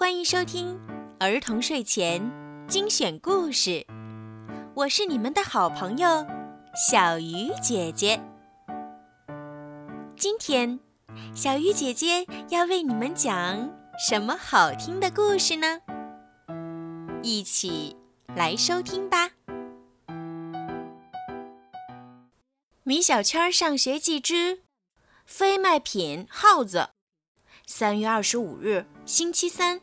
欢迎收听儿童睡前精选故事，我是你们的好朋友小鱼姐姐。今天，小鱼姐姐要为你们讲什么好听的故事呢？一起来收听吧。米小圈上学记之非卖品耗子。三月二十五日，星期三。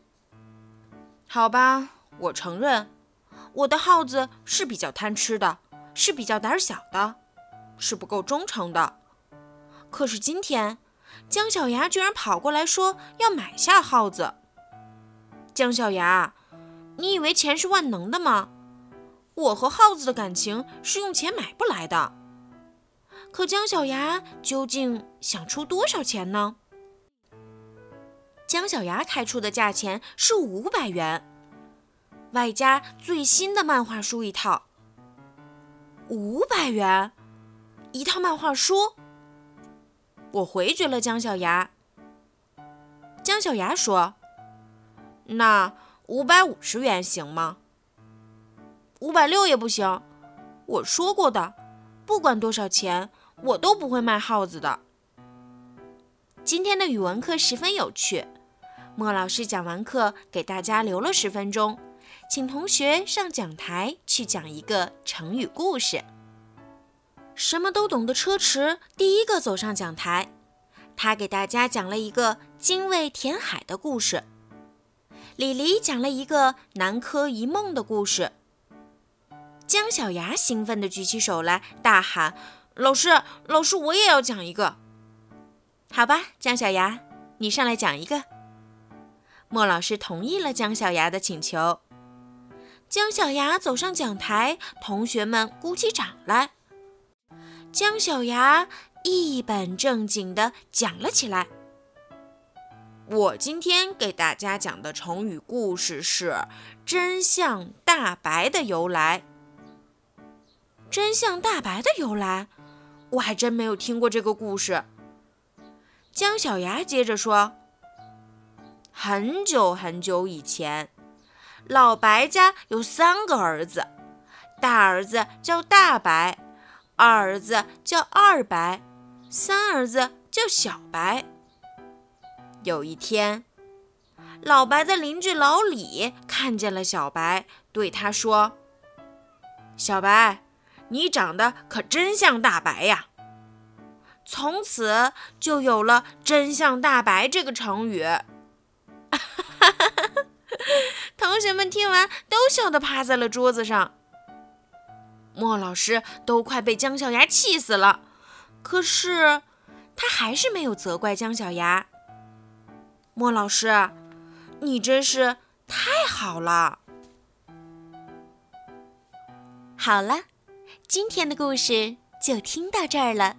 好吧，我承认，我的耗子是比较贪吃的，是比较胆小的，是不够忠诚的。可是今天，姜小牙居然跑过来说要买下耗子。姜小牙，你以为钱是万能的吗？我和耗子的感情是用钱买不来的。可姜小牙究竟想出多少钱呢？姜小牙开出的价钱是五百元，外加最新的漫画书一套。五百元，一套漫画书。我回绝了姜小牙。姜小牙说：“那五百五十元行吗？五百六也不行。我说过的，不管多少钱，我都不会卖耗子的。”今天的语文课十分有趣。莫老师讲完课，给大家留了十分钟，请同学上讲台去讲一个成语故事。什么都懂的车迟第一个走上讲台，他给大家讲了一个精卫填海的故事。李黎讲了一个南柯一梦的故事。姜小牙兴奋地举起手来，大喊：“老师，老师，我也要讲一个！”好吧，姜小牙，你上来讲一个。莫老师同意了姜小牙的请求。姜小牙走上讲台，同学们鼓起掌来。姜小牙一本正经地讲了起来：“我今天给大家讲的成语故事是‘真相大白’的由来。真相大白的由来，我还真没有听过这个故事。”姜小牙接着说。很久很久以前，老白家有三个儿子，大儿子叫大白，二儿子叫二白，三儿子叫小白。有一天，老白的邻居老李看见了小白，对他说：“小白，你长得可真像大白呀！”从此就有了“真相大白”这个成语。同学们听完都笑得趴在了桌子上。莫老师都快被姜小牙气死了，可是他还是没有责怪姜小牙。莫老师，你真是太好了！好了，今天的故事就听到这儿了。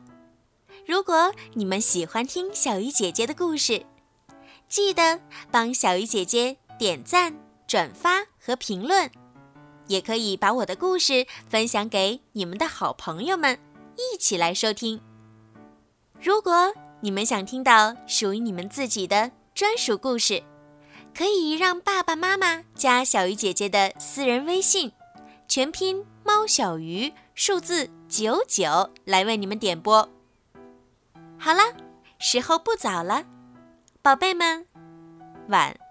如果你们喜欢听小鱼姐姐的故事，记得帮小鱼姐姐点赞、转发和评论，也可以把我的故事分享给你们的好朋友们，一起来收听。如果你们想听到属于你们自己的专属故事，可以让爸爸妈妈加小鱼姐姐的私人微信，全拼猫小鱼数字九九来为你们点播。好了，时候不早了。宝贝们，晚。